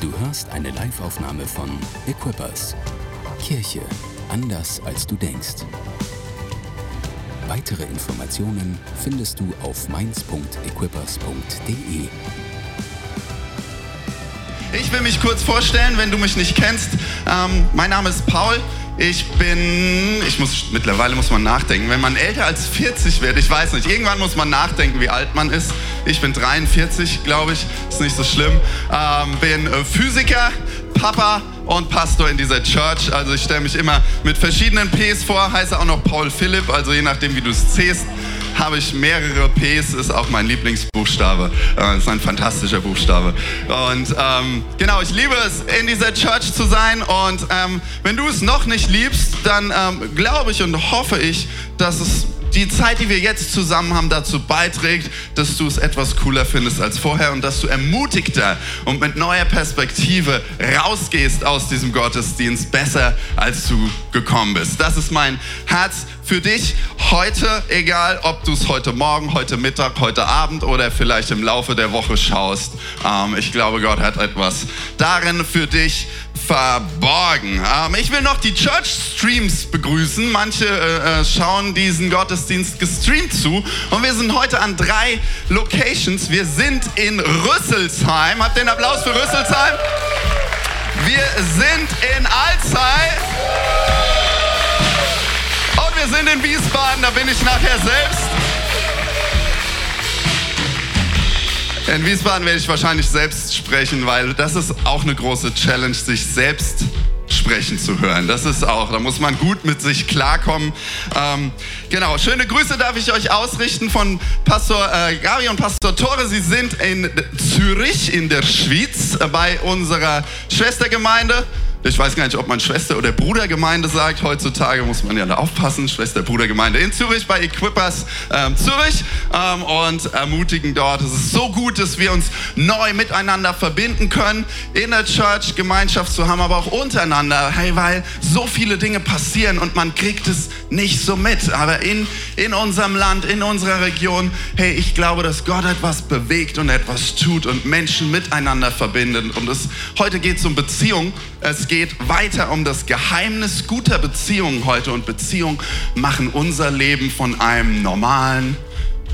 Du hörst eine Live-Aufnahme von Equippers. Kirche anders als du denkst. Weitere Informationen findest du auf mainz.equippers.de. Ich will mich kurz vorstellen, wenn du mich nicht kennst. Ähm, mein Name ist Paul. Ich bin, ich muss, mittlerweile muss man nachdenken. Wenn man älter als 40 wird, ich weiß nicht, irgendwann muss man nachdenken, wie alt man ist. Ich bin 43, glaube ich, ist nicht so schlimm. Ähm, bin äh, Physiker, Papa und Pastor in dieser Church. Also ich stelle mich immer mit verschiedenen Ps vor, heiße auch noch Paul Philipp, also je nachdem, wie du es zählst habe ich mehrere Ps, ist auch mein Lieblingsbuchstabe. Äh, ist ein fantastischer Buchstabe. Und ähm, genau, ich liebe es, in dieser Church zu sein. Und ähm, wenn du es noch nicht liebst, dann ähm, glaube ich und hoffe ich, dass es die Zeit, die wir jetzt zusammen haben, dazu beiträgt, dass du es etwas cooler findest als vorher und dass du ermutigter und mit neuer Perspektive rausgehst aus diesem Gottesdienst besser, als du gekommen bist. Das ist mein Herz für dich heute, egal ob du es heute Morgen, heute Mittag, heute Abend oder vielleicht im Laufe der Woche schaust. Ähm, ich glaube, Gott hat etwas darin für dich verborgen. Ähm, ich will noch die Church Streams begrüßen. Manche äh, äh, schauen diesen Gottesdienst gestreamt zu. Und wir sind heute an drei Locations. Wir sind in Rüsselsheim. Habt ihr einen Applaus für Rüsselsheim? Wir sind in Alzey. Und wir sind in Wiesbaden. Da bin ich nachher selbst. In Wiesbaden werde ich wahrscheinlich selbst sprechen, weil das ist auch eine große Challenge, sich selbst sprechen zu hören. Das ist auch, da muss man gut mit sich klarkommen. Ähm, genau, schöne Grüße darf ich euch ausrichten von Pastor äh, Gabi und Pastor Tore. Sie sind in Zürich in der Schweiz äh, bei unserer Schwestergemeinde. Ich weiß gar nicht, ob man Schwester- oder Brudergemeinde sagt. Heutzutage muss man ja da aufpassen. Schwester-Brudergemeinde in Zürich bei Equippers ähm, Zürich ähm, und ermutigen dort. Es ist so gut, dass wir uns neu miteinander verbinden können, in der Church Gemeinschaft zu haben, aber auch untereinander. Hey, weil so viele Dinge passieren und man kriegt es nicht so mit. Aber in, in unserem Land, in unserer Region, hey, ich glaube, dass Gott etwas bewegt und etwas tut und Menschen miteinander verbindet. Und es, heute geht es um Beziehung. Es geht weiter um das Geheimnis guter Beziehungen heute. Und Beziehungen machen unser Leben von einem normalen,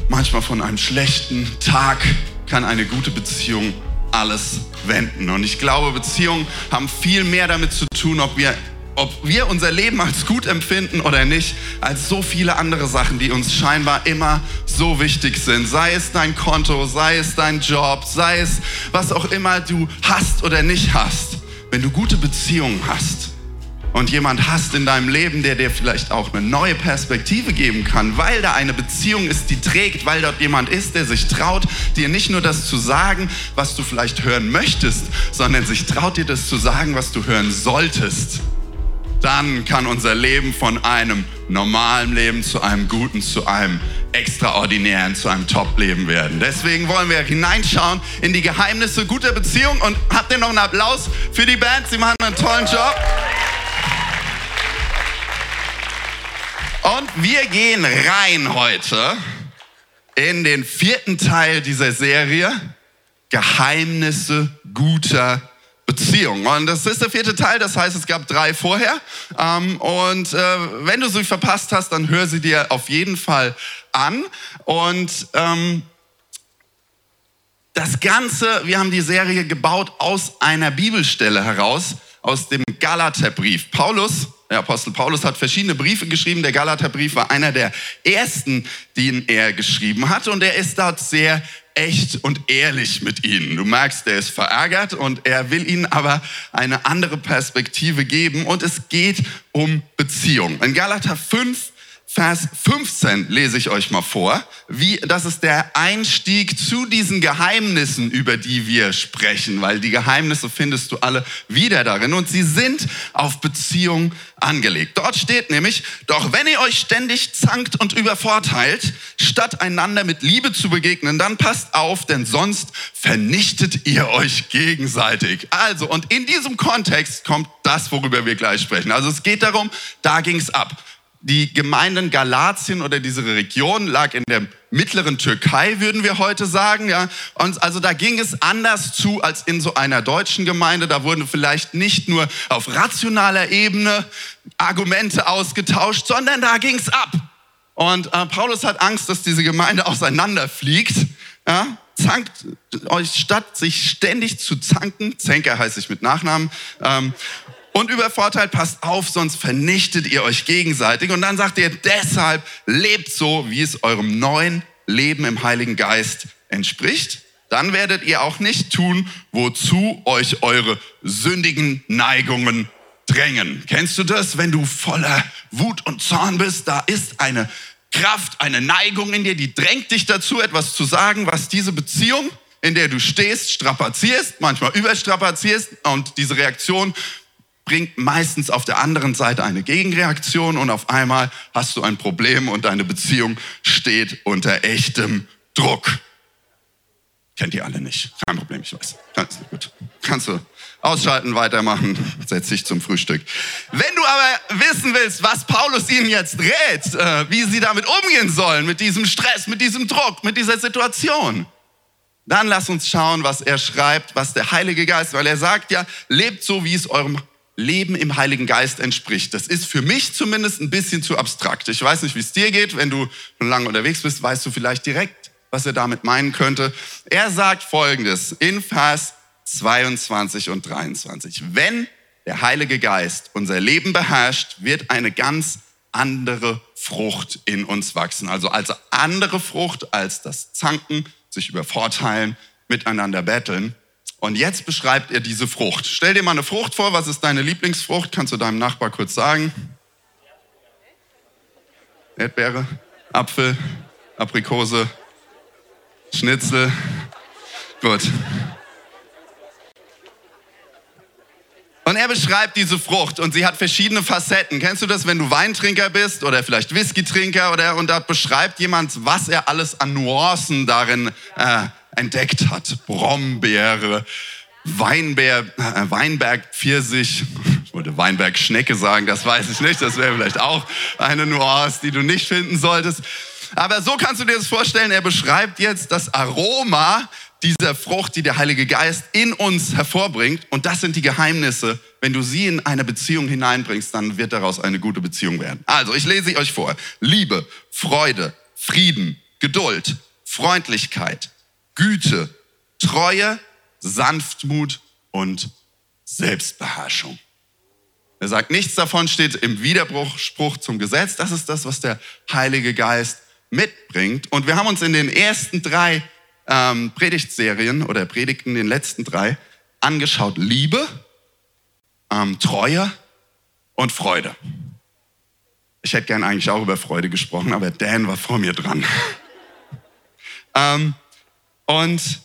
manchmal von einem schlechten Tag, kann eine gute Beziehung alles wenden. Und ich glaube, Beziehungen haben viel mehr damit zu tun, ob wir ob wir unser Leben als gut empfinden oder nicht, als so viele andere Sachen, die uns scheinbar immer so wichtig sind. Sei es dein Konto, sei es dein Job, sei es was auch immer du hast oder nicht hast. Wenn du gute Beziehungen hast und jemand hast in deinem Leben, der dir vielleicht auch eine neue Perspektive geben kann, weil da eine Beziehung ist, die trägt, weil dort jemand ist, der sich traut, dir nicht nur das zu sagen, was du vielleicht hören möchtest, sondern sich traut dir das zu sagen, was du hören solltest dann kann unser Leben von einem normalen Leben zu einem guten, zu einem extraordinären, zu einem Top-Leben werden. Deswegen wollen wir hineinschauen in die Geheimnisse guter Beziehung und habt ihr noch einen Applaus für die Band? Sie machen einen tollen Job. Und wir gehen rein heute in den vierten Teil dieser Serie Geheimnisse guter Beziehung. Beziehung. Und das ist der vierte Teil, das heißt, es gab drei vorher. Ähm, und äh, wenn du sie verpasst hast, dann hör sie dir auf jeden Fall an. Und ähm, das Ganze, wir haben die Serie gebaut aus einer Bibelstelle heraus, aus dem Galaterbrief. Paulus, der Apostel Paulus hat verschiedene Briefe geschrieben. Der Galaterbrief war einer der ersten, den er geschrieben hat. Und er ist dort sehr echt und ehrlich mit ihnen. Du merkst, er ist verärgert und er will ihnen aber eine andere Perspektive geben und es geht um Beziehung. In Galater 5 Vers 15 lese ich euch mal vor. Wie, das ist der Einstieg zu diesen Geheimnissen, über die wir sprechen, weil die Geheimnisse findest du alle wieder darin und sie sind auf Beziehung angelegt. Dort steht nämlich, doch wenn ihr euch ständig zankt und übervorteilt, statt einander mit Liebe zu begegnen, dann passt auf, denn sonst vernichtet ihr euch gegenseitig. Also, und in diesem Kontext kommt das, worüber wir gleich sprechen. Also es geht darum, da ging es ab die Gemeinden Galatien oder diese Region lag in der mittleren Türkei, würden wir heute sagen. Ja? Und also da ging es anders zu als in so einer deutschen Gemeinde. Da wurden vielleicht nicht nur auf rationaler Ebene Argumente ausgetauscht, sondern da ging es ab. Und äh, Paulus hat Angst, dass diese Gemeinde auseinanderfliegt. Ja? Zankt euch statt sich ständig zu zanken, Zenker heiße ich mit Nachnamen, ähm, und übervorteilt, passt auf, sonst vernichtet ihr euch gegenseitig. Und dann sagt ihr, deshalb lebt so, wie es eurem neuen Leben im Heiligen Geist entspricht. Dann werdet ihr auch nicht tun, wozu euch eure sündigen Neigungen drängen. Kennst du das, wenn du voller Wut und Zorn bist? Da ist eine Kraft, eine Neigung in dir, die drängt dich dazu, etwas zu sagen, was diese Beziehung, in der du stehst, strapazierst, manchmal überstrapazierst und diese Reaktion bringt meistens auf der anderen Seite eine Gegenreaktion und auf einmal hast du ein Problem und deine Beziehung steht unter echtem Druck. Kennt ihr alle nicht. Kein Problem, ich weiß. Du, gut. Kannst du ausschalten, weitermachen, setz dich zum Frühstück. Wenn du aber wissen willst, was Paulus ihnen jetzt rät, äh, wie sie damit umgehen sollen, mit diesem Stress, mit diesem Druck, mit dieser Situation, dann lass uns schauen, was er schreibt, was der Heilige Geist, weil er sagt ja, lebt so, wie es eurem Leben im Heiligen Geist entspricht. Das ist für mich zumindest ein bisschen zu abstrakt. Ich weiß nicht, wie es dir geht. Wenn du schon lange unterwegs bist, weißt du vielleicht direkt, was er damit meinen könnte. Er sagt Folgendes in Vers 22 und 23. Wenn der Heilige Geist unser Leben beherrscht, wird eine ganz andere Frucht in uns wachsen. Also als andere Frucht als das Zanken, sich übervorteilen, miteinander betteln. Und jetzt beschreibt er diese Frucht. Stell dir mal eine Frucht vor. Was ist deine Lieblingsfrucht? Kannst du deinem Nachbar kurz sagen? Erdbeere, Apfel, Aprikose, Schnitzel. Gut. Und er beschreibt diese Frucht und sie hat verschiedene Facetten. Kennst du das, wenn du Weintrinker bist oder vielleicht Whisky-Trinker oder und da beschreibt jemand, was er alles an Nuancen darin äh, entdeckt hat. Brombeere, Weinbär, äh, Weinberg, Pfirsich. Ich wollte Weinberg Schnecke sagen, das weiß ich nicht. Das wäre vielleicht auch eine Nuance, die du nicht finden solltest. Aber so kannst du dir das vorstellen. Er beschreibt jetzt das Aroma dieser Frucht, die der Heilige Geist in uns hervorbringt. Und das sind die Geheimnisse. Wenn du sie in eine Beziehung hineinbringst, dann wird daraus eine gute Beziehung werden. Also, ich lese sie euch vor. Liebe, Freude, Frieden, Geduld, Freundlichkeit, Güte, Treue, Sanftmut und Selbstbeherrschung. Er sagt, nichts davon steht im Widerspruch zum Gesetz. Das ist das, was der Heilige Geist mitbringt. Und wir haben uns in den ersten drei ähm, Predigtserien oder Predigten, den letzten drei, angeschaut. Liebe, ähm, Treue und Freude. Ich hätte gern eigentlich auch über Freude gesprochen, aber Dan war vor mir dran. ähm, und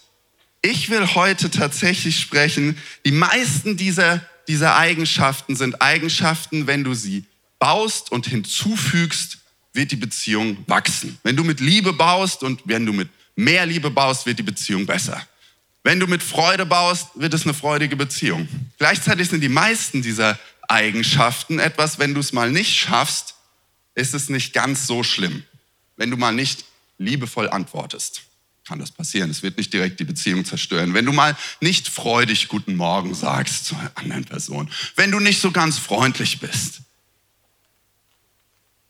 ich will heute tatsächlich sprechen, die meisten dieser, dieser Eigenschaften sind Eigenschaften, wenn du sie baust und hinzufügst, wird die Beziehung wachsen. Wenn du mit Liebe baust und wenn du mit mehr Liebe baust, wird die Beziehung besser. Wenn du mit Freude baust, wird es eine freudige Beziehung. Gleichzeitig sind die meisten dieser Eigenschaften etwas, wenn du es mal nicht schaffst, ist es nicht ganz so schlimm. Wenn du mal nicht liebevoll antwortest kann das passieren. Es wird nicht direkt die Beziehung zerstören. Wenn du mal nicht freudig Guten Morgen sagst zu einer anderen Person, wenn du nicht so ganz freundlich bist.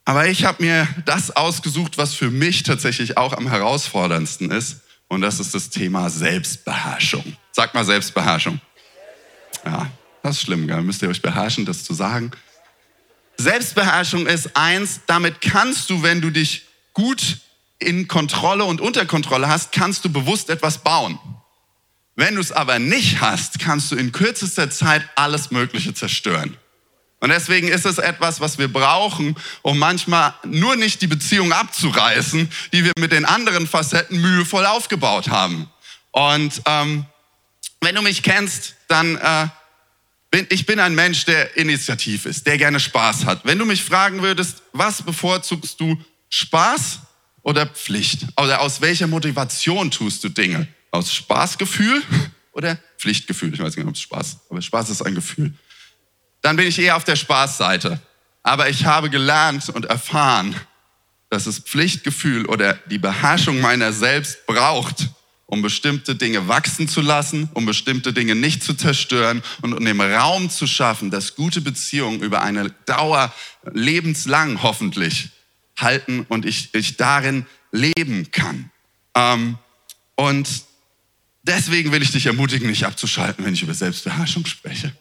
Aber ich habe mir das ausgesucht, was für mich tatsächlich auch am herausforderndsten ist. Und das ist das Thema Selbstbeherrschung. Sag mal Selbstbeherrschung. Ja, das ist schlimm, gell? müsst ihr euch beherrschen, das zu sagen. Selbstbeherrschung ist eins, damit kannst du, wenn du dich gut in Kontrolle und unter Kontrolle hast, kannst du bewusst etwas bauen. Wenn du es aber nicht hast, kannst du in kürzester Zeit alles Mögliche zerstören. Und deswegen ist es etwas, was wir brauchen, um manchmal nur nicht die Beziehung abzureißen, die wir mit den anderen Facetten mühevoll aufgebaut haben. Und ähm, wenn du mich kennst, dann äh, bin ich bin ein Mensch, der initiativ ist, der gerne Spaß hat. Wenn du mich fragen würdest, was bevorzugst du, Spaß oder Pflicht? Oder aus welcher Motivation tust du Dinge? Aus Spaßgefühl oder Pflichtgefühl? Ich weiß nicht, ob es Spaß, aber Spaß ist ein Gefühl. Dann bin ich eher auf der Spaßseite. Aber ich habe gelernt und erfahren, dass es Pflichtgefühl oder die Beherrschung meiner selbst braucht, um bestimmte Dinge wachsen zu lassen, um bestimmte Dinge nicht zu zerstören und um den Raum zu schaffen, dass gute Beziehungen über eine Dauer lebenslang hoffentlich halten und ich, ich darin leben kann. Ähm, und deswegen will ich dich ermutigen, nicht abzuschalten, wenn ich über Selbstbeherrschung spreche.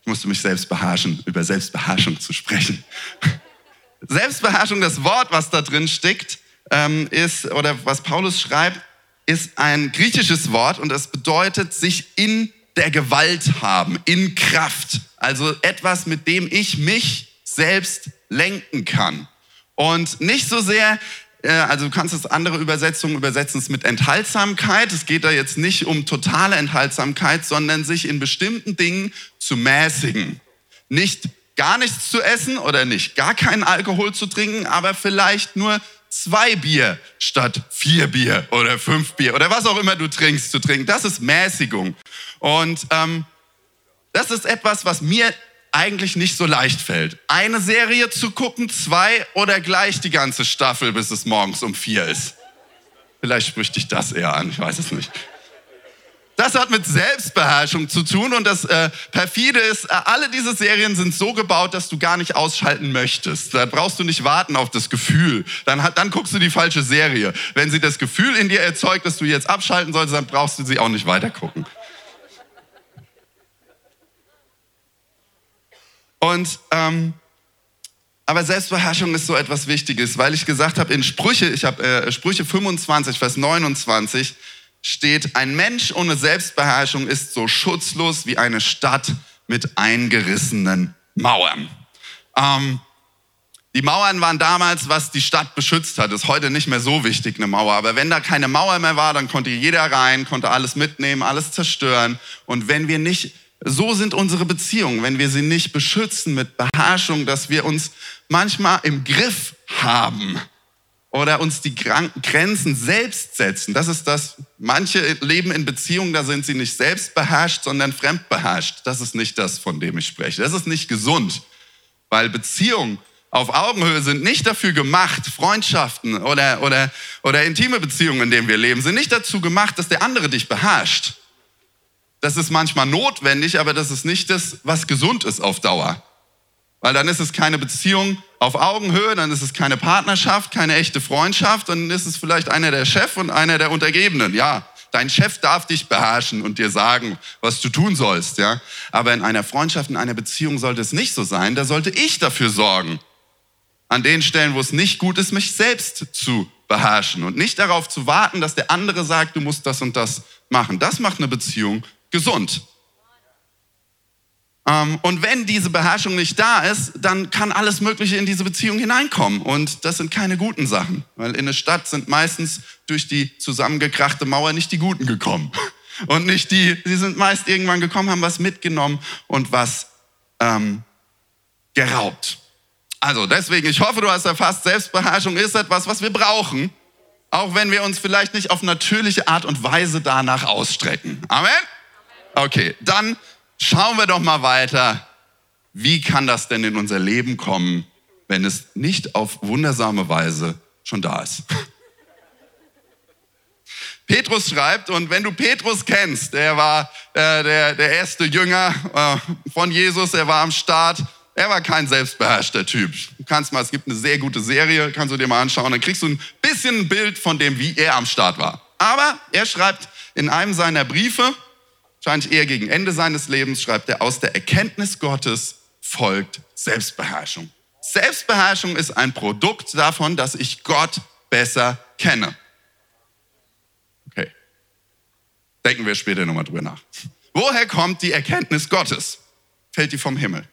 Ich musste mich selbst beherrschen, über Selbstbeherrschung zu sprechen. Selbstbeherrschung, das Wort, was da drin steckt, ähm, ist, oder was Paulus schreibt, ist ein griechisches Wort und es bedeutet sich in der Gewalt haben, in Kraft. Also etwas, mit dem ich mich selbst lenken kann. Und nicht so sehr, äh, also du kannst es andere Übersetzungen übersetzen es mit Enthaltsamkeit. Es geht da jetzt nicht um totale Enthaltsamkeit, sondern sich in bestimmten Dingen zu mäßigen. Nicht gar nichts zu essen oder nicht gar keinen Alkohol zu trinken, aber vielleicht nur zwei Bier statt vier Bier oder fünf Bier oder was auch immer du trinkst zu trinken. Das ist Mäßigung. Und ähm, das ist etwas, was mir eigentlich nicht so leicht fällt. Eine Serie zu gucken, zwei oder gleich die ganze Staffel, bis es morgens um vier ist. Vielleicht spricht dich das eher an, ich weiß es nicht. Das hat mit Selbstbeherrschung zu tun und das äh, perfide ist, äh, alle diese Serien sind so gebaut, dass du gar nicht ausschalten möchtest. Da brauchst du nicht warten auf das Gefühl. Dann, dann guckst du die falsche Serie. Wenn sie das Gefühl in dir erzeugt, dass du jetzt abschalten solltest, dann brauchst du sie auch nicht weiter gucken. Und ähm, aber Selbstbeherrschung ist so etwas Wichtiges, weil ich gesagt habe in Sprüche, ich habe äh, Sprüche 25, Vers 29 steht, ein Mensch ohne Selbstbeherrschung ist so schutzlos wie eine Stadt mit eingerissenen Mauern. Ähm, die Mauern waren damals, was die Stadt beschützt hat. Ist heute nicht mehr so wichtig, eine Mauer. Aber wenn da keine Mauer mehr war, dann konnte jeder rein, konnte alles mitnehmen, alles zerstören. Und wenn wir nicht, so sind unsere Beziehungen, wenn wir sie nicht beschützen mit Beherrschung, dass wir uns manchmal im Griff haben, oder uns die Grenzen selbst setzen. Das ist das, manche leben in Beziehungen, da sind sie nicht selbst beherrscht, sondern fremdbeherrscht. Das ist nicht das, von dem ich spreche. Das ist nicht gesund, weil Beziehungen auf Augenhöhe sind nicht dafür gemacht, Freundschaften oder, oder, oder intime Beziehungen, in denen wir leben, sind nicht dazu gemacht, dass der andere dich beherrscht. Das ist manchmal notwendig, aber das ist nicht das, was gesund ist auf Dauer. Weil dann ist es keine Beziehung auf Augenhöhe, dann ist es keine Partnerschaft, keine echte Freundschaft, dann ist es vielleicht einer der Chef und einer der Untergebenen. Ja, dein Chef darf dich beherrschen und dir sagen, was du tun sollst, ja. Aber in einer Freundschaft, in einer Beziehung sollte es nicht so sein. Da sollte ich dafür sorgen, an den Stellen, wo es nicht gut ist, mich selbst zu beherrschen und nicht darauf zu warten, dass der andere sagt, du musst das und das machen. Das macht eine Beziehung gesund. Ähm, und wenn diese Beherrschung nicht da ist, dann kann alles Mögliche in diese Beziehung hineinkommen. Und das sind keine guten Sachen, weil in eine Stadt sind meistens durch die zusammengekrachte Mauer nicht die Guten gekommen. Und nicht die, sie sind meist irgendwann gekommen, haben was mitgenommen und was ähm, geraubt. Also deswegen, ich hoffe, du hast erfasst, Selbstbeherrschung ist etwas, was wir brauchen, auch wenn wir uns vielleicht nicht auf natürliche Art und Weise danach ausstrecken. Amen? Okay, dann Schauen wir doch mal weiter. Wie kann das denn in unser Leben kommen, wenn es nicht auf wundersame Weise schon da ist? Petrus schreibt, und wenn du Petrus kennst, der war äh, der, der erste Jünger äh, von Jesus, er war am Start, er war kein selbstbeherrschter Typ. Du kannst mal, es gibt eine sehr gute Serie, kannst du dir mal anschauen, dann kriegst du ein bisschen ein Bild von dem, wie er am Start war. Aber er schreibt in einem seiner Briefe, wahrscheinlich eher gegen Ende seines Lebens, schreibt er, aus der Erkenntnis Gottes folgt Selbstbeherrschung. Selbstbeherrschung ist ein Produkt davon, dass ich Gott besser kenne. Okay. Denken wir später nochmal drüber nach. Woher kommt die Erkenntnis Gottes? Fällt die vom Himmel?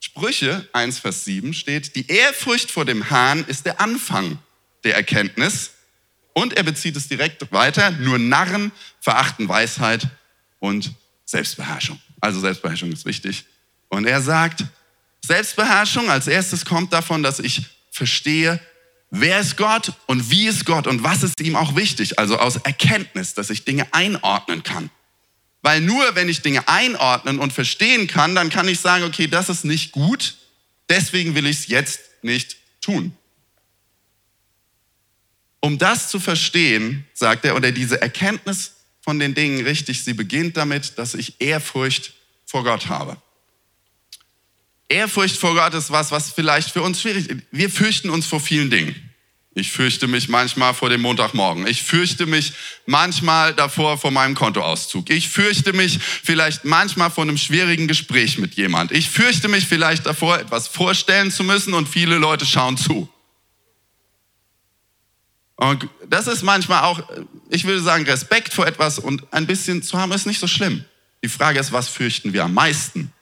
Sprüche 1, Vers 7 steht, die Ehrfurcht vor dem Herrn ist der Anfang der Erkenntnis. Und er bezieht es direkt weiter, nur Narren verachten Weisheit und Selbstbeherrschung. Also Selbstbeherrschung ist wichtig. Und er sagt, Selbstbeherrschung als erstes kommt davon, dass ich verstehe, wer ist Gott und wie ist Gott und was ist ihm auch wichtig. Also aus Erkenntnis, dass ich Dinge einordnen kann. Weil nur wenn ich Dinge einordnen und verstehen kann, dann kann ich sagen, okay, das ist nicht gut, deswegen will ich es jetzt nicht tun. um das zu verstehen, sagt er, oder diese Erkenntnis von den Dingen richtig, sie beginnt damit, dass ich Ehrfurcht vor Gott habe. Ehrfurcht vor Gott ist was, was vielleicht für uns schwierig ist. Wir fürchten uns vor vielen Dingen. Ich fürchte mich manchmal vor dem Montagmorgen. Ich fürchte mich manchmal davor vor meinem Kontoauszug. Ich fürchte mich vielleicht manchmal vor einem schwierigen Gespräch mit jemand. Ich fürchte mich vielleicht davor, etwas vorstellen zu müssen und viele Leute schauen zu. Und das ist manchmal auch, ich würde sagen, Respekt vor etwas und ein bisschen zu haben ist nicht so schlimm. Die Frage ist, was fürchten wir am meisten?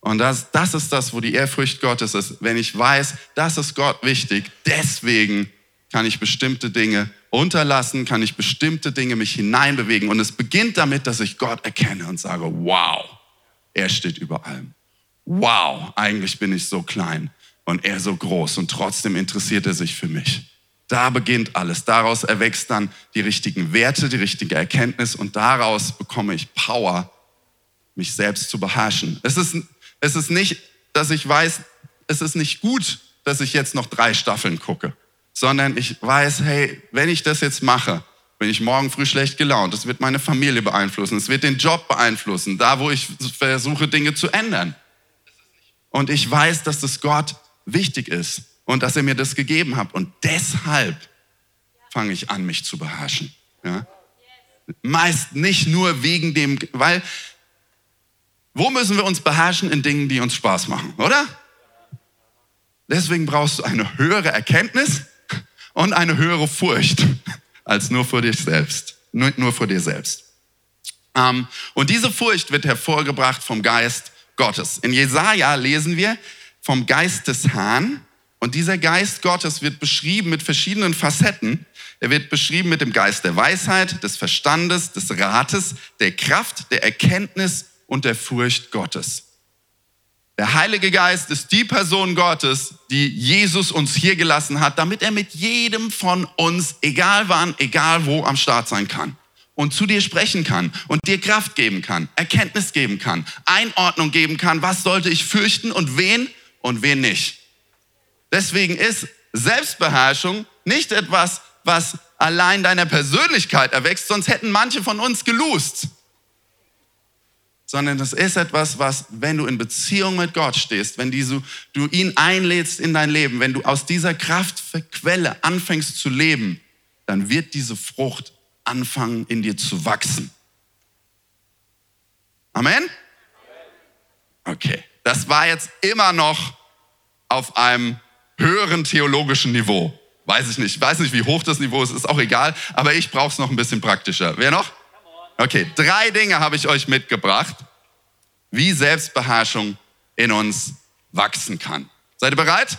Und das, das ist das, wo die Ehrfurcht Gottes ist. Wenn ich weiß, das ist Gott wichtig, deswegen kann ich bestimmte Dinge unterlassen, kann ich bestimmte Dinge mich hineinbewegen. Und es beginnt damit, dass ich Gott erkenne und sage, wow, er steht über allem. Wow, eigentlich bin ich so klein und er so groß und trotzdem interessiert er sich für mich. Da beginnt alles. Daraus erwächst dann die richtigen Werte, die richtige Erkenntnis und daraus bekomme ich Power, mich selbst zu beherrschen. Es ist es ist nicht, dass ich weiß, es ist nicht gut, dass ich jetzt noch drei Staffeln gucke, sondern ich weiß, hey, wenn ich das jetzt mache, bin ich morgen früh schlecht gelaunt. Das wird meine Familie beeinflussen. Es wird den Job beeinflussen, da wo ich versuche, Dinge zu ändern. Und ich weiß, dass das Gott wichtig ist und dass er mir das gegeben hat. Und deshalb fange ich an, mich zu beherrschen. Ja? Meist nicht nur wegen dem, weil wo müssen wir uns beherrschen? In Dingen, die uns Spaß machen, oder? Deswegen brauchst du eine höhere Erkenntnis und eine höhere Furcht als nur vor dir selbst. Nur, nur vor dir selbst. Ähm, und diese Furcht wird hervorgebracht vom Geist Gottes. In Jesaja lesen wir vom Geist des Herrn. Und dieser Geist Gottes wird beschrieben mit verschiedenen Facetten. Er wird beschrieben mit dem Geist der Weisheit, des Verstandes, des Rates, der Kraft, der Erkenntnis und der Furcht Gottes. Der Heilige Geist ist die Person Gottes, die Jesus uns hier gelassen hat, damit er mit jedem von uns, egal wann, egal wo, am Start sein kann und zu dir sprechen kann und dir Kraft geben kann, Erkenntnis geben kann, Einordnung geben kann, was sollte ich fürchten und wen und wen nicht. Deswegen ist Selbstbeherrschung nicht etwas, was allein deiner Persönlichkeit erwächst, sonst hätten manche von uns gelust sondern das ist etwas, was, wenn du in Beziehung mit Gott stehst, wenn du ihn einlädst in dein Leben, wenn du aus dieser Kraftquelle anfängst zu leben, dann wird diese Frucht anfangen in dir zu wachsen. Amen? Okay, das war jetzt immer noch auf einem höheren theologischen Niveau. Weiß ich nicht, weiß nicht, wie hoch das Niveau ist, ist auch egal, aber ich brauche es noch ein bisschen praktischer. Wer noch? Okay, drei Dinge habe ich euch mitgebracht, wie Selbstbeherrschung in uns wachsen kann. Seid ihr bereit?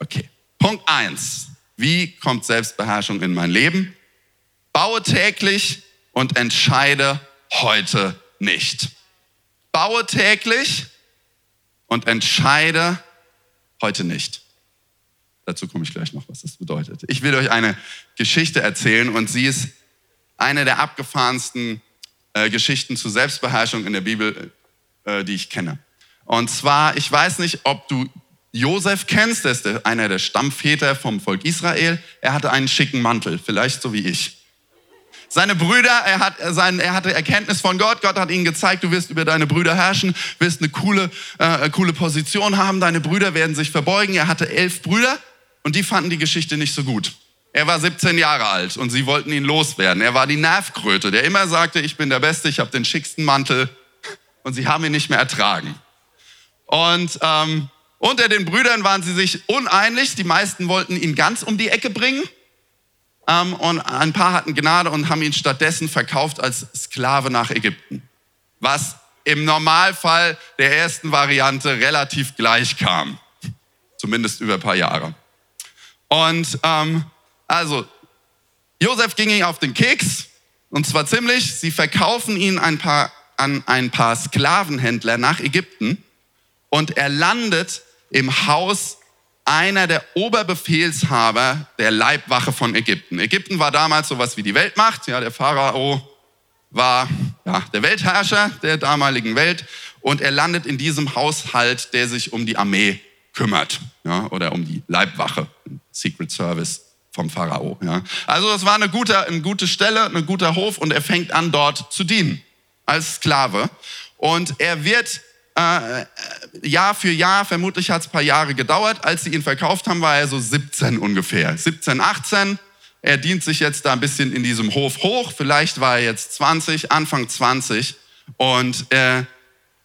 Okay. Punkt eins: Wie kommt Selbstbeherrschung in mein Leben? Baue täglich und entscheide heute nicht. Baue täglich und entscheide heute nicht. Dazu komme ich gleich noch, was das bedeutet. Ich will euch eine Geschichte erzählen und sie ist eine der abgefahrensten äh, Geschichten zur Selbstbeherrschung in der Bibel, äh, die ich kenne. Und zwar, ich weiß nicht, ob du Josef kennst, der ist einer der Stammväter vom Volk Israel. Er hatte einen schicken Mantel, vielleicht so wie ich. Seine Brüder, er, hat, sein, er hatte Erkenntnis von Gott. Gott hat ihnen gezeigt, du wirst über deine Brüder herrschen, wirst eine coole, äh, coole Position haben. Deine Brüder werden sich verbeugen. Er hatte elf Brüder und die fanden die Geschichte nicht so gut. Er war 17 Jahre alt und sie wollten ihn loswerden. Er war die Nervkröte, der immer sagte, ich bin der Beste, ich habe den schicksten Mantel und sie haben ihn nicht mehr ertragen. Und ähm, unter den Brüdern waren sie sich uneinig. Die meisten wollten ihn ganz um die Ecke bringen. Ähm, und ein paar hatten Gnade und haben ihn stattdessen verkauft als Sklave nach Ägypten. Was im Normalfall der ersten Variante relativ gleich kam. Zumindest über ein paar Jahre. Und ähm, also, Josef ging ihm auf den Keks, und zwar ziemlich. Sie verkaufen ihn ein paar, an ein paar Sklavenhändler nach Ägypten und er landet im Haus einer der Oberbefehlshaber der Leibwache von Ägypten. Ägypten war damals sowas wie die Weltmacht. Ja, der Pharao war ja, der Weltherrscher der damaligen Welt und er landet in diesem Haushalt, der sich um die Armee kümmert ja, oder um die Leibwache, Secret Service vom Pharao. Ja. Also es war eine gute, eine gute Stelle, ein guter Hof und er fängt an dort zu dienen als Sklave. Und er wird äh, Jahr für Jahr, vermutlich hat es ein paar Jahre gedauert, als sie ihn verkauft haben, war er so 17 ungefähr. 17, 18. Er dient sich jetzt da ein bisschen in diesem Hof hoch. Vielleicht war er jetzt 20, Anfang 20. Und äh,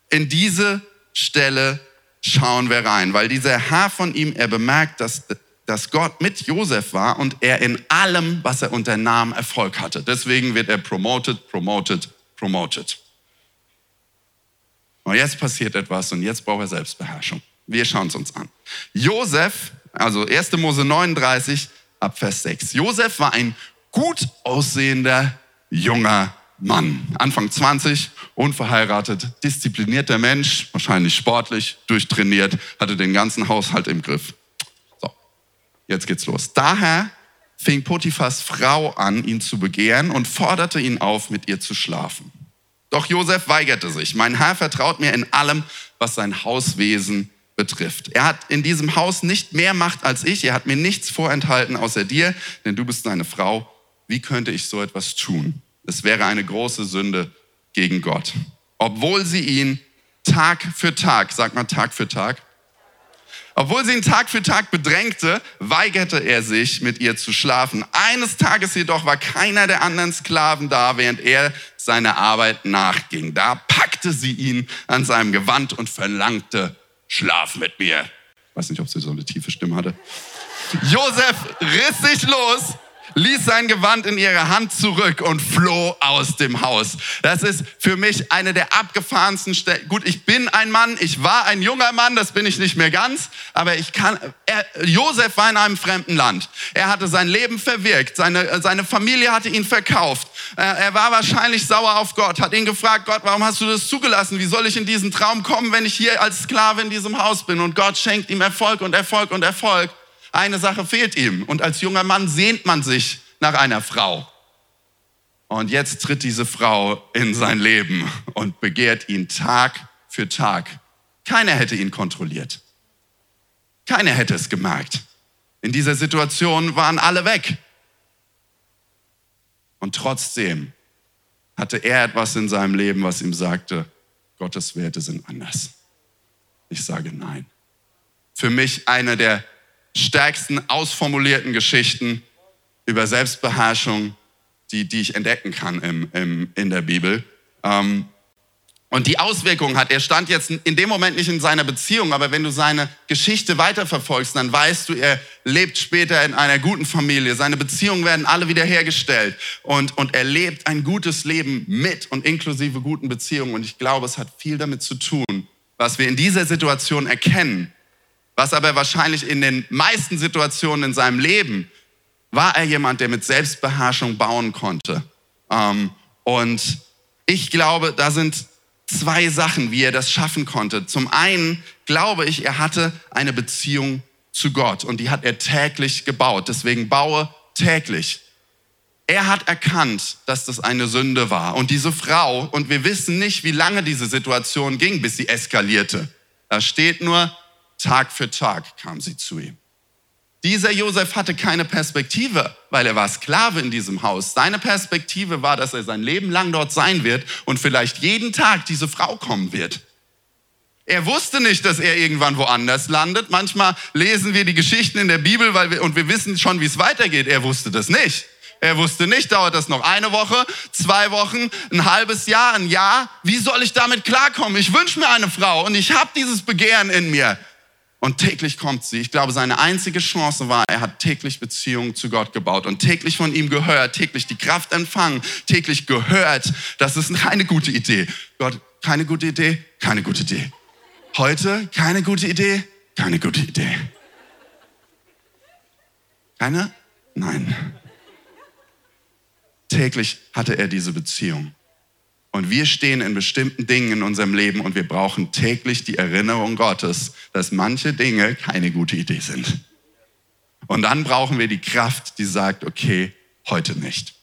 in diese Stelle schauen wir rein, weil dieser Herr von ihm, er bemerkt, dass, dass Gott mit Josef war und er in allem, was er unternahm, Erfolg hatte. Deswegen wird er promoted, promoted, promoted. Und jetzt passiert etwas und jetzt braucht er Selbstbeherrschung. Wir schauen es uns an. Josef, also 1. Mose 39, ab Vers 6. Josef war ein gut aussehender junger Mann. Anfang 20, unverheiratet, disziplinierter Mensch, wahrscheinlich sportlich, durchtrainiert, hatte den ganzen Haushalt im Griff. Jetzt geht's los. Daher fing Potiphas Frau an, ihn zu begehren und forderte ihn auf, mit ihr zu schlafen. Doch Josef weigerte sich. Mein Herr vertraut mir in allem, was sein Hauswesen betrifft. Er hat in diesem Haus nicht mehr Macht als ich. Er hat mir nichts vorenthalten außer dir, denn du bist seine Frau. Wie könnte ich so etwas tun? Es wäre eine große Sünde gegen Gott. Obwohl sie ihn Tag für Tag, sag mal Tag für Tag, obwohl sie ihn Tag für Tag bedrängte, weigerte er sich, mit ihr zu schlafen. Eines Tages jedoch war keiner der anderen Sklaven da, während er seiner Arbeit nachging. Da packte sie ihn an seinem Gewand und verlangte, schlaf mit mir. Ich weiß nicht, ob sie so eine tiefe Stimme hatte. Josef riss sich los ließ sein Gewand in ihre Hand zurück und floh aus dem Haus. Das ist für mich eine der abgefahrensten Stellen. Gut, ich bin ein Mann, ich war ein junger Mann, das bin ich nicht mehr ganz, aber ich kann, er, Josef war in einem fremden Land. Er hatte sein Leben verwirkt, seine, seine Familie hatte ihn verkauft. Er war wahrscheinlich sauer auf Gott, hat ihn gefragt, Gott, warum hast du das zugelassen? Wie soll ich in diesen Traum kommen, wenn ich hier als Sklave in diesem Haus bin? Und Gott schenkt ihm Erfolg und Erfolg und Erfolg. Eine Sache fehlt ihm. Und als junger Mann sehnt man sich nach einer Frau. Und jetzt tritt diese Frau in sein Leben und begehrt ihn Tag für Tag. Keiner hätte ihn kontrolliert. Keiner hätte es gemerkt. In dieser Situation waren alle weg. Und trotzdem hatte er etwas in seinem Leben, was ihm sagte, Gottes Werte sind anders. Ich sage nein. Für mich eine der stärksten ausformulierten Geschichten über Selbstbeherrschung, die, die ich entdecken kann im, im, in der Bibel. Ähm, und die Auswirkungen hat, er stand jetzt in dem Moment nicht in seiner Beziehung, aber wenn du seine Geschichte weiterverfolgst, dann weißt du, er lebt später in einer guten Familie. Seine Beziehungen werden alle wiederhergestellt und, und er lebt ein gutes Leben mit und inklusive guten Beziehungen. Und ich glaube, es hat viel damit zu tun, was wir in dieser Situation erkennen, was aber wahrscheinlich in den meisten Situationen in seinem Leben war er jemand, der mit Selbstbeherrschung bauen konnte. Ähm, und ich glaube, da sind zwei Sachen, wie er das schaffen konnte. Zum einen glaube ich, er hatte eine Beziehung zu Gott und die hat er täglich gebaut. Deswegen baue täglich. Er hat erkannt, dass das eine Sünde war. Und diese Frau, und wir wissen nicht, wie lange diese Situation ging, bis sie eskalierte. Da steht nur, Tag für Tag kam sie zu ihm. Dieser Josef hatte keine Perspektive, weil er war Sklave in diesem Haus. Seine Perspektive war, dass er sein Leben lang dort sein wird und vielleicht jeden Tag diese Frau kommen wird. Er wusste nicht, dass er irgendwann woanders landet. Manchmal lesen wir die Geschichten in der Bibel weil wir, und wir wissen schon, wie es weitergeht. Er wusste das nicht. Er wusste nicht, dauert das noch eine Woche, zwei Wochen, ein halbes Jahr, ein Jahr. Wie soll ich damit klarkommen? Ich wünsche mir eine Frau und ich habe dieses Begehren in mir. Und täglich kommt sie. Ich glaube, seine einzige Chance war, er hat täglich Beziehungen zu Gott gebaut und täglich von ihm gehört, täglich die Kraft empfangen, täglich gehört. Das ist keine gute Idee. Gott, keine gute Idee, keine gute Idee. Heute keine gute Idee, keine gute Idee. Keine? Nein. Täglich hatte er diese Beziehung. Und wir stehen in bestimmten Dingen in unserem Leben und wir brauchen täglich die Erinnerung Gottes, dass manche Dinge keine gute Idee sind. Und dann brauchen wir die Kraft, die sagt, okay, heute nicht.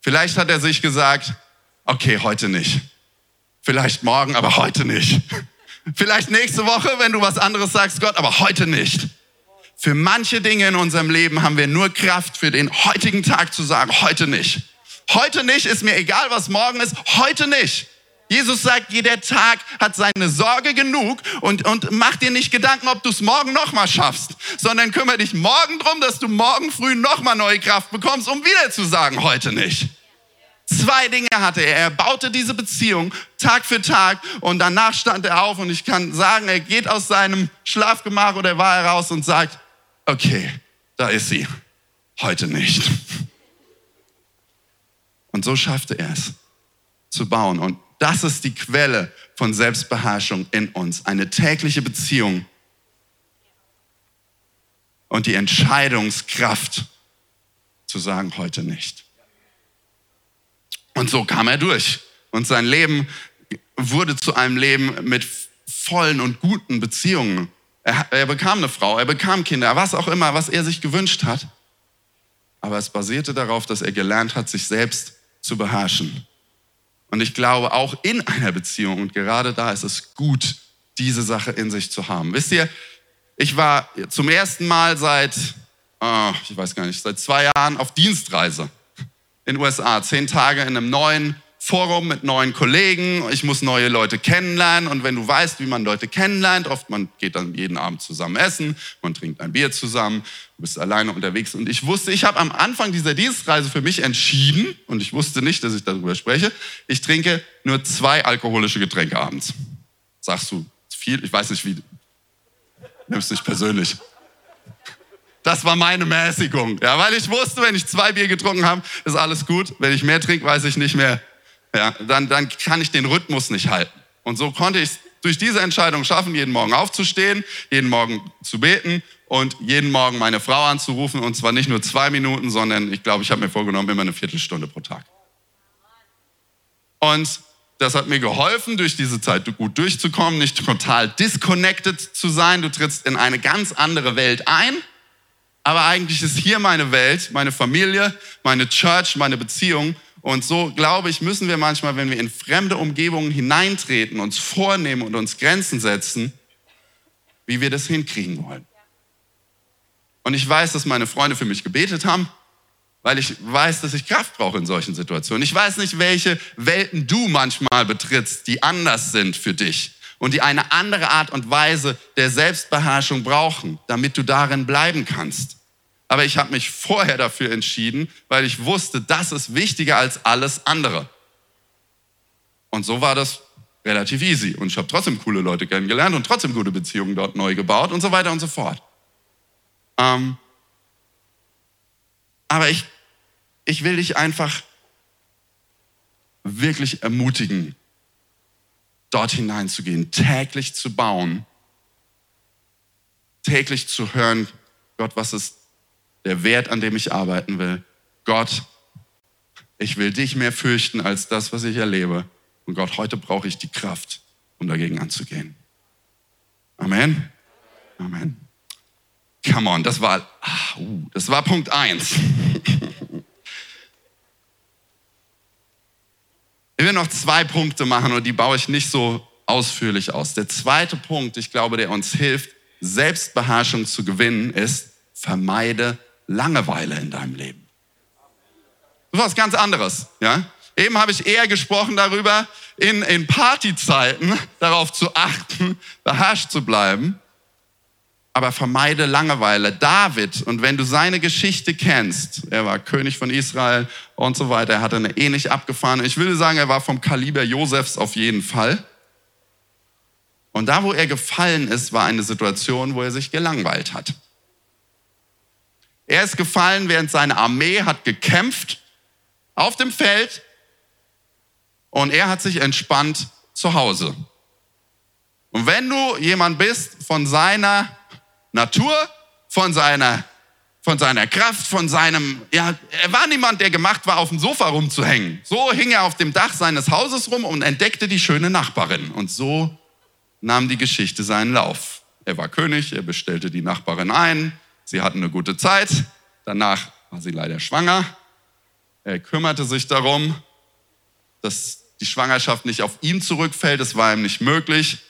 Vielleicht hat er sich gesagt, okay, heute nicht. Vielleicht morgen, aber heute nicht. Vielleicht nächste Woche, wenn du was anderes sagst, Gott, aber heute nicht. Für manche Dinge in unserem Leben haben wir nur Kraft für den heutigen Tag zu sagen, heute nicht. Heute nicht, ist mir egal, was morgen ist, heute nicht. Jesus sagt, jeder Tag hat seine Sorge genug und, und mach dir nicht Gedanken, ob du es morgen nochmal schaffst, sondern kümmere dich morgen drum, dass du morgen früh nochmal neue Kraft bekommst, um wieder zu sagen, heute nicht. Zwei Dinge hatte er. Er baute diese Beziehung Tag für Tag und danach stand er auf und ich kann sagen, er geht aus seinem Schlafgemach oder war heraus und sagt, okay, da ist sie, heute nicht. Und so schaffte er es zu bauen. Und das ist die Quelle von Selbstbeherrschung in uns. Eine tägliche Beziehung und die Entscheidungskraft zu sagen, heute nicht. Und so kam er durch. Und sein Leben wurde zu einem Leben mit vollen und guten Beziehungen. Er, er bekam eine Frau, er bekam Kinder, was auch immer, was er sich gewünscht hat. Aber es basierte darauf, dass er gelernt hat, sich selbst zu beherrschen. Und ich glaube, auch in einer Beziehung, und gerade da ist es gut, diese Sache in sich zu haben. Wisst ihr, ich war zum ersten Mal seit, oh, ich weiß gar nicht, seit zwei Jahren auf Dienstreise in den USA. Zehn Tage in einem neuen Forum mit neuen Kollegen. Ich muss neue Leute kennenlernen. Und wenn du weißt, wie man Leute kennenlernt, oft man geht dann jeden Abend zusammen essen, man trinkt ein Bier zusammen, du bist alleine unterwegs. Und ich wusste, ich habe am Anfang dieser Dienstreise für mich entschieden, und ich wusste nicht, dass ich darüber spreche, ich trinke nur zwei alkoholische Getränke abends. Sagst du viel? Ich weiß nicht, wie. Nimmst nicht persönlich. Das war meine Mäßigung. Ja, weil ich wusste, wenn ich zwei Bier getrunken habe, ist alles gut. Wenn ich mehr trinke, weiß ich nicht mehr, ja, dann, dann kann ich den Rhythmus nicht halten. Und so konnte ich es durch diese Entscheidung schaffen, jeden Morgen aufzustehen, jeden Morgen zu beten und jeden Morgen meine Frau anzurufen. Und zwar nicht nur zwei Minuten, sondern ich glaube, ich habe mir vorgenommen, immer eine Viertelstunde pro Tag. Und das hat mir geholfen, durch diese Zeit gut durchzukommen, nicht total disconnected zu sein. Du trittst in eine ganz andere Welt ein. Aber eigentlich ist hier meine Welt, meine Familie, meine Church, meine Beziehung und so, glaube ich, müssen wir manchmal, wenn wir in fremde Umgebungen hineintreten, uns vornehmen und uns Grenzen setzen, wie wir das hinkriegen wollen. Und ich weiß, dass meine Freunde für mich gebetet haben, weil ich weiß, dass ich Kraft brauche in solchen Situationen. Ich weiß nicht, welche Welten du manchmal betrittst, die anders sind für dich und die eine andere Art und Weise der Selbstbeherrschung brauchen, damit du darin bleiben kannst. Aber ich habe mich vorher dafür entschieden, weil ich wusste, das ist wichtiger als alles andere. Und so war das relativ easy. Und ich habe trotzdem coole Leute kennengelernt und trotzdem gute Beziehungen dort neu gebaut und so weiter und so fort. Ähm, aber ich, ich will dich einfach wirklich ermutigen, dort hineinzugehen, täglich zu bauen, täglich zu hören, Gott, was ist der Wert, an dem ich arbeiten will. Gott, ich will dich mehr fürchten als das, was ich erlebe. Und Gott, heute brauche ich die Kraft, um dagegen anzugehen. Amen. Amen. Come on, das war, ah, uh, das war Punkt eins. Ich will noch zwei Punkte machen und die baue ich nicht so ausführlich aus. Der zweite Punkt, ich glaube, der uns hilft, Selbstbeherrschung zu gewinnen, ist, vermeide Langeweile in deinem Leben. Das ist was ganz anderes, ja? Eben habe ich eher gesprochen darüber, in, in Partyzeiten darauf zu achten, beherrscht zu bleiben. Aber vermeide Langeweile. David, und wenn du seine Geschichte kennst, er war König von Israel und so weiter, er hatte eine ähnlich abgefahrene, ich würde sagen, er war vom Kaliber Josefs auf jeden Fall. Und da, wo er gefallen ist, war eine Situation, wo er sich gelangweilt hat. Er ist gefallen, während seine Armee hat gekämpft auf dem Feld und er hat sich entspannt zu Hause. Und wenn du jemand bist von seiner Natur, von seiner, von seiner Kraft, von seinem, ja, er war niemand, der gemacht war, auf dem Sofa rumzuhängen. So hing er auf dem Dach seines Hauses rum und entdeckte die schöne Nachbarin. Und so nahm die Geschichte seinen Lauf. Er war König, er bestellte die Nachbarin ein, Sie hatten eine gute Zeit. Danach war sie leider schwanger. Er kümmerte sich darum, dass die Schwangerschaft nicht auf ihn zurückfällt. Es war ihm nicht möglich.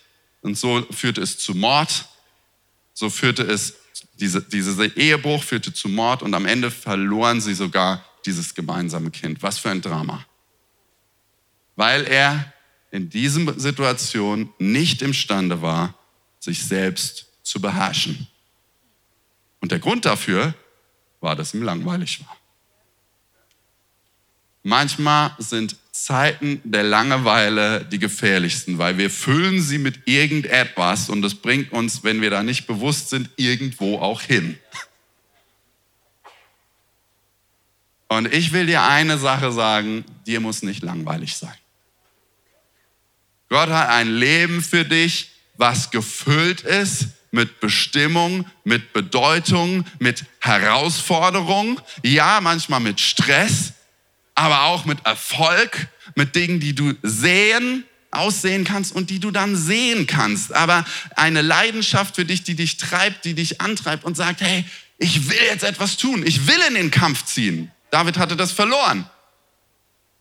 Und so führte es zu Mord. So führte es Diese, dieser Ehebruch führte zu Mord und am Ende verloren sie sogar dieses gemeinsame Kind. Was für ein Drama. Weil er in dieser Situation nicht imstande war, sich selbst zu beherrschen. Und der Grund dafür war, dass ihm langweilig war. Manchmal sind Zeiten der Langeweile die gefährlichsten, weil wir füllen sie mit irgendetwas und das bringt uns, wenn wir da nicht bewusst sind, irgendwo auch hin. Und ich will dir eine Sache sagen, dir muss nicht langweilig sein. Gott hat ein Leben für dich, was gefüllt ist mit Bestimmung, mit Bedeutung, mit Herausforderung, ja, manchmal mit Stress, aber auch mit Erfolg, mit Dingen, die du sehen, aussehen kannst und die du dann sehen kannst. Aber eine Leidenschaft für dich, die dich treibt, die dich antreibt und sagt, hey, ich will jetzt etwas tun, ich will in den Kampf ziehen. David hatte das verloren.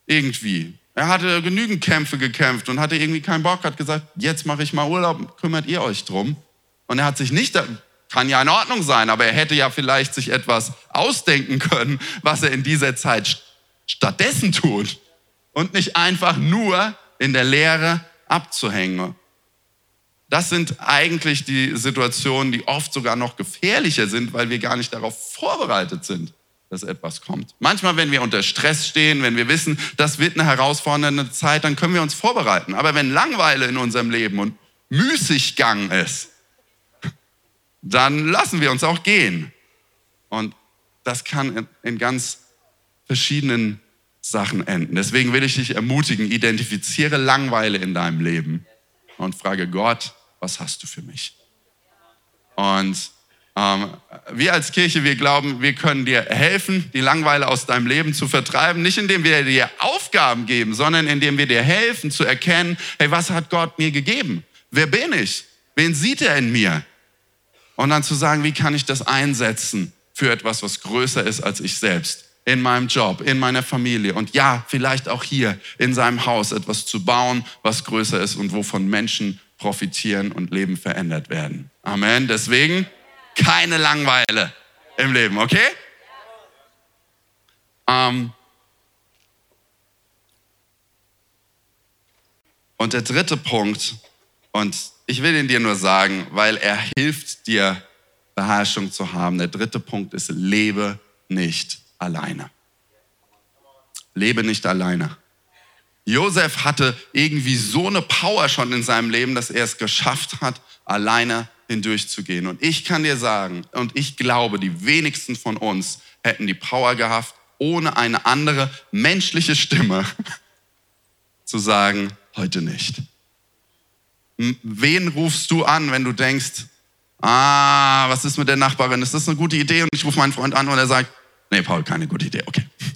Irgendwie. Er hatte genügend Kämpfe gekämpft und hatte irgendwie keinen Bock, hat gesagt, jetzt mache ich mal Urlaub, kümmert ihr euch drum. Und er hat sich nicht, kann ja in Ordnung sein, aber er hätte ja vielleicht sich etwas ausdenken können, was er in dieser Zeit stattdessen tut und nicht einfach nur in der Lehre abzuhängen. Das sind eigentlich die Situationen, die oft sogar noch gefährlicher sind, weil wir gar nicht darauf vorbereitet sind, dass etwas kommt. Manchmal, wenn wir unter Stress stehen, wenn wir wissen, das wird eine herausfordernde Zeit, dann können wir uns vorbereiten. Aber wenn Langweile in unserem Leben und Müßiggang ist, dann lassen wir uns auch gehen. Und das kann in, ganz verschiedenen Sachen enden. Deswegen will ich dich ermutigen, identifiziere Langweile in deinem Leben und frage Gott, was hast du für mich? Und ähm, wir als Kirche, wir glauben, wir können dir helfen, die Langweile aus deinem Leben zu vertreiben. Nicht indem wir dir Aufgaben geben, sondern indem wir dir helfen zu erkennen, hey, was hat Gott mir gegeben? Wer bin ich? Wen sieht er in mir? Und dann zu sagen, wie kann ich das einsetzen für etwas, was größer ist als ich selbst? in meinem Job, in meiner Familie und ja, vielleicht auch hier in seinem Haus etwas zu bauen, was größer ist und wovon Menschen profitieren und Leben verändert werden. Amen. Deswegen keine Langweile im Leben, okay? Ähm und der dritte Punkt, und ich will ihn dir nur sagen, weil er hilft dir, Beherrschung zu haben. Der dritte Punkt ist, lebe nicht alleine. Lebe nicht alleine. Josef hatte irgendwie so eine Power schon in seinem Leben, dass er es geschafft hat, alleine hindurchzugehen. Und ich kann dir sagen, und ich glaube, die wenigsten von uns hätten die Power gehabt, ohne eine andere menschliche Stimme zu sagen, heute nicht. Wen rufst du an, wenn du denkst, ah, was ist mit der Nachbarin? Ist das eine gute Idee? Und ich rufe meinen Freund an und er sagt, Nee, Paul, keine gute Idee. Okay.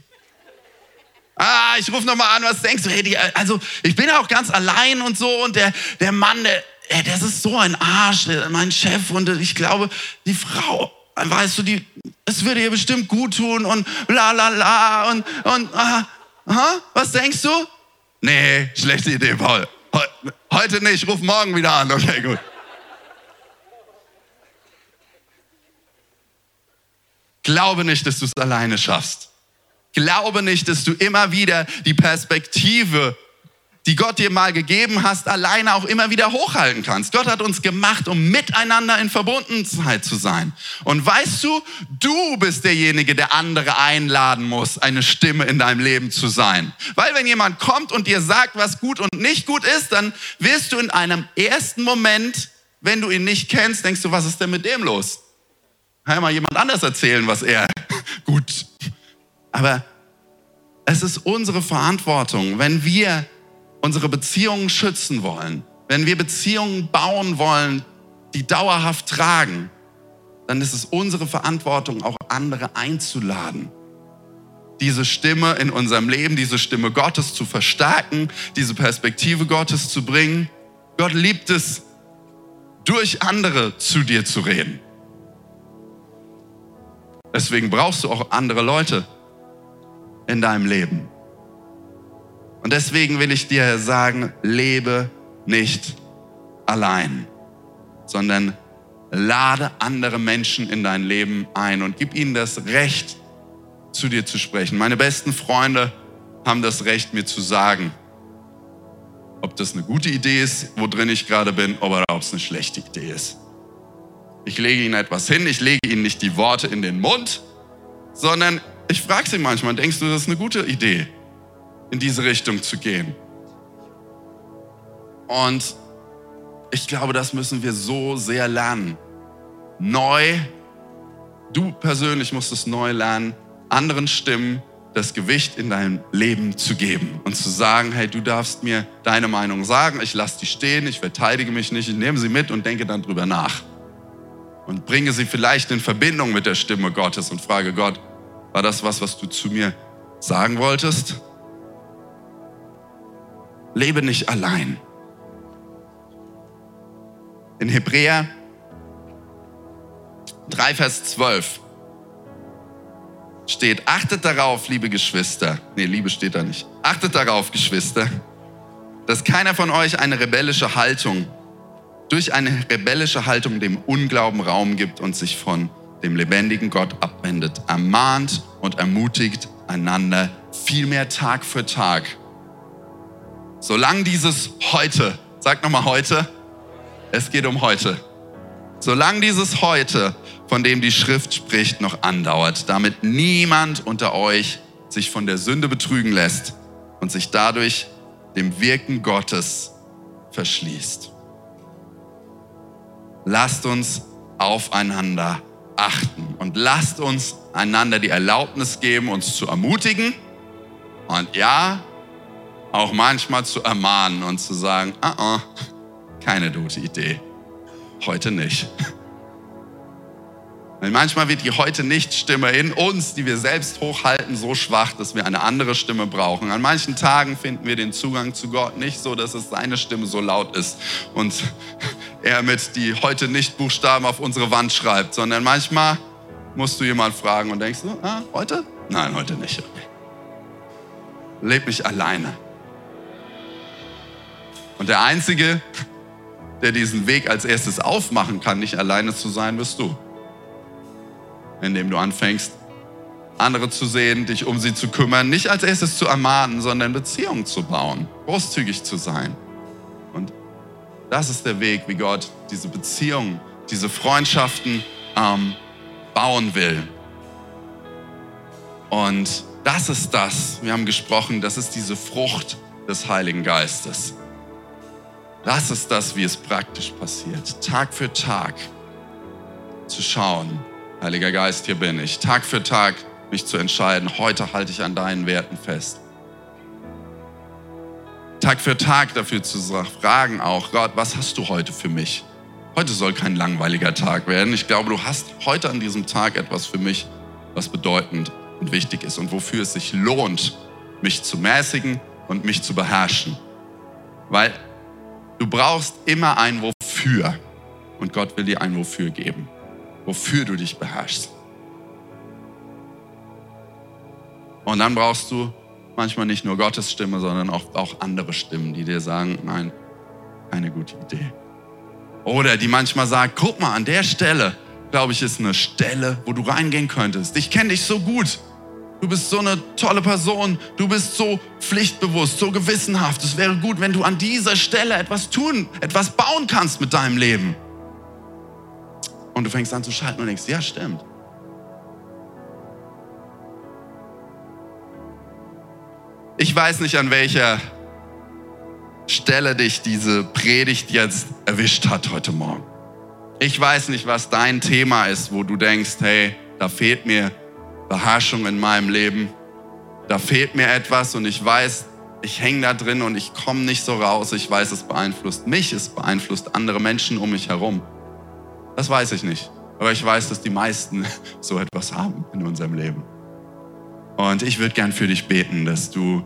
Ah, ich rufe nochmal an, was denkst du? Hey, die, also ich bin auch ganz allein und so und der, der Mann, der, ey, das ist so ein Arsch, mein Chef und ich glaube, die Frau, weißt du, die, es würde ihr bestimmt gut tun und la la la und, und ah, aha, was denkst du? Nee, schlechte Idee, Paul. Heute nicht, ruf morgen wieder an. Okay, gut. Glaube nicht, dass du es alleine schaffst. Glaube nicht, dass du immer wieder die Perspektive, die Gott dir mal gegeben hast, alleine auch immer wieder hochhalten kannst. Gott hat uns gemacht, um miteinander in Verbundenheit zu sein. Und weißt du, du bist derjenige, der andere einladen muss, eine Stimme in deinem Leben zu sein. Weil wenn jemand kommt und dir sagt, was gut und nicht gut ist, dann wirst du in einem ersten Moment, wenn du ihn nicht kennst, denkst du, was ist denn mit dem los? Kann mal jemand anders erzählen, was er gut. Aber es ist unsere Verantwortung, wenn wir unsere Beziehungen schützen wollen, wenn wir Beziehungen bauen wollen, die dauerhaft tragen, dann ist es unsere Verantwortung, auch andere einzuladen. Diese Stimme in unserem Leben, diese Stimme Gottes zu verstärken, diese Perspektive Gottes zu bringen. Gott liebt es, durch andere zu dir zu reden. Deswegen brauchst du auch andere Leute in deinem Leben. Und deswegen will ich dir sagen, lebe nicht allein, sondern Lade andere Menschen in dein Leben ein und gib ihnen das Recht, zu dir zu sprechen. Meine besten Freunde haben das Recht, mir zu sagen, ob das eine gute Idee ist, wo drin ich gerade bin, oder ob es eine schlechte Idee ist. Ich lege ihnen etwas hin, ich lege ihnen nicht die Worte in den Mund, sondern ich frage sie manchmal, denkst du, das ist eine gute Idee, in diese Richtung zu gehen? Und ich glaube, das müssen wir so sehr lernen. Neu, du persönlich musst es neu lernen, anderen Stimmen das Gewicht in deinem Leben zu geben und zu sagen, hey, du darfst mir deine Meinung sagen, ich lasse die stehen, ich verteidige mich nicht, ich nehme sie mit und denke dann drüber nach. Und bringe sie vielleicht in Verbindung mit der Stimme Gottes und frage Gott, war das was, was du zu mir sagen wolltest? Lebe nicht allein. In Hebräer 3, Vers 12 steht, achtet darauf, liebe Geschwister, nee, Liebe steht da nicht, achtet darauf, Geschwister, dass keiner von euch eine rebellische Haltung, durch eine rebellische Haltung dem Unglauben Raum gibt und sich von dem lebendigen Gott abwendet, ermahnt und ermutigt einander, vielmehr Tag für Tag. Solange dieses heute, sag nochmal heute, es geht um heute. Solange dieses heute von dem die Schrift spricht, noch andauert, damit niemand unter euch sich von der Sünde betrügen lässt und sich dadurch dem Wirken Gottes verschließt. Lasst uns aufeinander achten und lasst uns einander die Erlaubnis geben, uns zu ermutigen und ja, auch manchmal zu ermahnen und zu sagen, uh -uh, keine gute Idee, heute nicht. Weil manchmal wird die heute nicht Stimme in uns, die wir selbst hochhalten, so schwach, dass wir eine andere Stimme brauchen. An manchen Tagen finden wir den Zugang zu Gott nicht so, dass es seine Stimme so laut ist und er mit die heute nicht Buchstaben auf unsere Wand schreibt, sondern manchmal musst du jemand fragen und denkst ah, heute? Nein, heute nicht. Leb mich alleine. Und der Einzige, der diesen Weg als erstes aufmachen kann, nicht alleine zu sein, bist du indem du anfängst, andere zu sehen, dich um sie zu kümmern, nicht als erstes zu ermahnen, sondern Beziehungen zu bauen, großzügig zu sein. Und das ist der Weg, wie Gott diese Beziehungen, diese Freundschaften ähm, bauen will. Und das ist das, wir haben gesprochen, das ist diese Frucht des Heiligen Geistes. Das ist das, wie es praktisch passiert, Tag für Tag zu schauen, Heiliger Geist, hier bin ich. Tag für Tag mich zu entscheiden, heute halte ich an deinen Werten fest. Tag für Tag dafür zu fragen auch, Gott, was hast du heute für mich? Heute soll kein langweiliger Tag werden. Ich glaube, du hast heute an diesem Tag etwas für mich, was bedeutend und wichtig ist und wofür es sich lohnt, mich zu mäßigen und mich zu beherrschen. Weil du brauchst immer ein Wofür und Gott will dir ein Wofür geben wofür du dich beherrschst. Und dann brauchst du manchmal nicht nur Gottes Stimme, sondern auch, auch andere Stimmen, die dir sagen, nein, keine gute Idee. Oder die manchmal sagen, guck mal, an der Stelle, glaube ich, ist eine Stelle, wo du reingehen könntest. Ich kenne dich so gut. Du bist so eine tolle Person. Du bist so pflichtbewusst, so gewissenhaft. Es wäre gut, wenn du an dieser Stelle etwas tun, etwas bauen kannst mit deinem Leben. Und du fängst an zu schalten und denkst, ja, stimmt. Ich weiß nicht, an welcher Stelle dich diese Predigt jetzt erwischt hat heute Morgen. Ich weiß nicht, was dein Thema ist, wo du denkst, hey, da fehlt mir Beherrschung in meinem Leben. Da fehlt mir etwas und ich weiß, ich hänge da drin und ich komme nicht so raus. Ich weiß, es beeinflusst mich, es beeinflusst andere Menschen um mich herum. Das weiß ich nicht. Aber ich weiß, dass die meisten so etwas haben in unserem Leben. Und ich würde gern für dich beten, dass du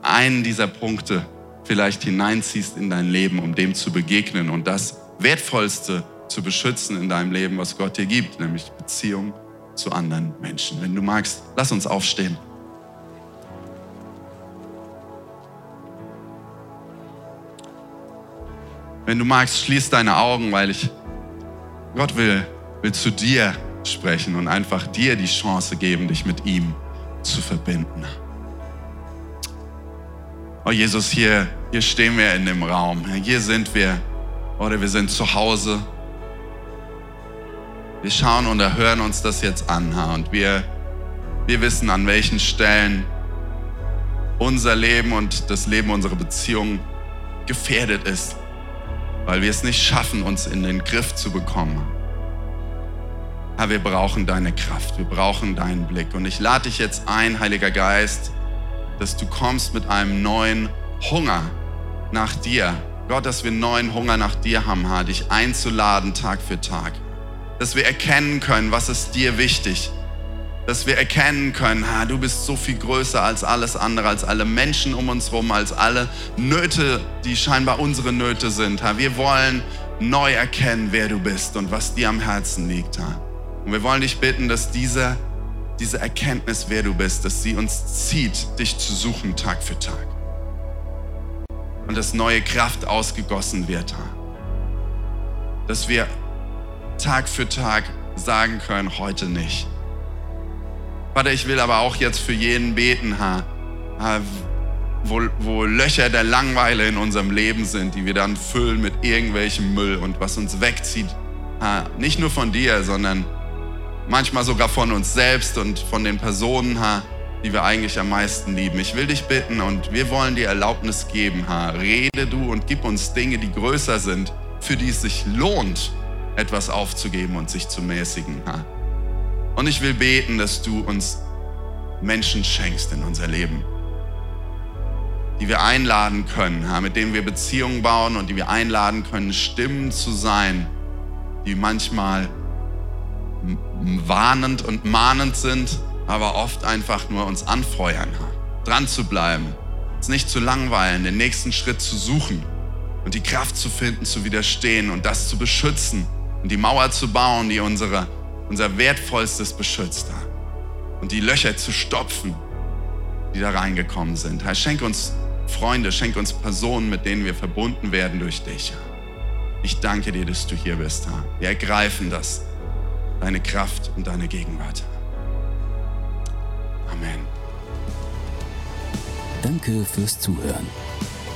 einen dieser Punkte vielleicht hineinziehst in dein Leben, um dem zu begegnen und das Wertvollste zu beschützen in deinem Leben, was Gott dir gibt, nämlich Beziehung zu anderen Menschen. Wenn du magst, lass uns aufstehen. Wenn du magst, schließ deine Augen, weil ich Gott will, will zu dir sprechen und einfach dir die Chance geben, dich mit ihm zu verbinden. Oh Jesus, hier, hier stehen wir in dem Raum. Hier sind wir. Oder wir sind zu Hause. Wir schauen und hören uns das jetzt an. Und wir, wir wissen, an welchen Stellen unser Leben und das Leben unserer Beziehung gefährdet ist, weil wir es nicht schaffen, uns in den Griff zu bekommen. Aber wir brauchen deine Kraft, wir brauchen deinen Blick. Und ich lade dich jetzt ein, Heiliger Geist, dass du kommst mit einem neuen Hunger nach dir. Gott, dass wir neuen Hunger nach dir haben, dich einzuladen Tag für Tag. Dass wir erkennen können, was ist dir wichtig dass wir erkennen können, ha, du bist so viel größer als alles andere, als alle Menschen um uns herum, als alle Nöte, die scheinbar unsere Nöte sind. Ha. Wir wollen neu erkennen, wer du bist und was dir am Herzen liegt. Ha. Und wir wollen dich bitten, dass diese, diese Erkenntnis, wer du bist, dass sie uns zieht, dich zu suchen Tag für Tag. Und dass neue Kraft ausgegossen wird. Ha. Dass wir Tag für Tag sagen können, heute nicht Vater, ich will aber auch jetzt für jeden beten, ha, wo, wo Löcher der Langweile in unserem Leben sind, die wir dann füllen mit irgendwelchem Müll und was uns wegzieht. Ha, nicht nur von dir, sondern manchmal sogar von uns selbst und von den Personen, ha, die wir eigentlich am meisten lieben. Ich will dich bitten und wir wollen dir Erlaubnis geben. Ha. Rede du und gib uns Dinge, die größer sind, für die es sich lohnt, etwas aufzugeben und sich zu mäßigen. Und ich will beten, dass du uns Menschen schenkst in unser Leben, die wir einladen können, mit denen wir Beziehungen bauen und die wir einladen können, Stimmen zu sein, die manchmal warnend und mahnend sind, aber oft einfach nur uns anfeuern, dran zu bleiben, uns nicht zu langweilen, den nächsten Schritt zu suchen und die Kraft zu finden, zu widerstehen und das zu beschützen und die Mauer zu bauen, die unsere unser wertvollstes beschützt und die Löcher zu stopfen, die da reingekommen sind. Herr, schenk uns Freunde, schenk uns Personen, mit denen wir verbunden werden durch dich. Ich danke dir, dass du hier bist. Herr. Wir ergreifen das, deine Kraft und deine Gegenwart. Amen. Danke fürs Zuhören.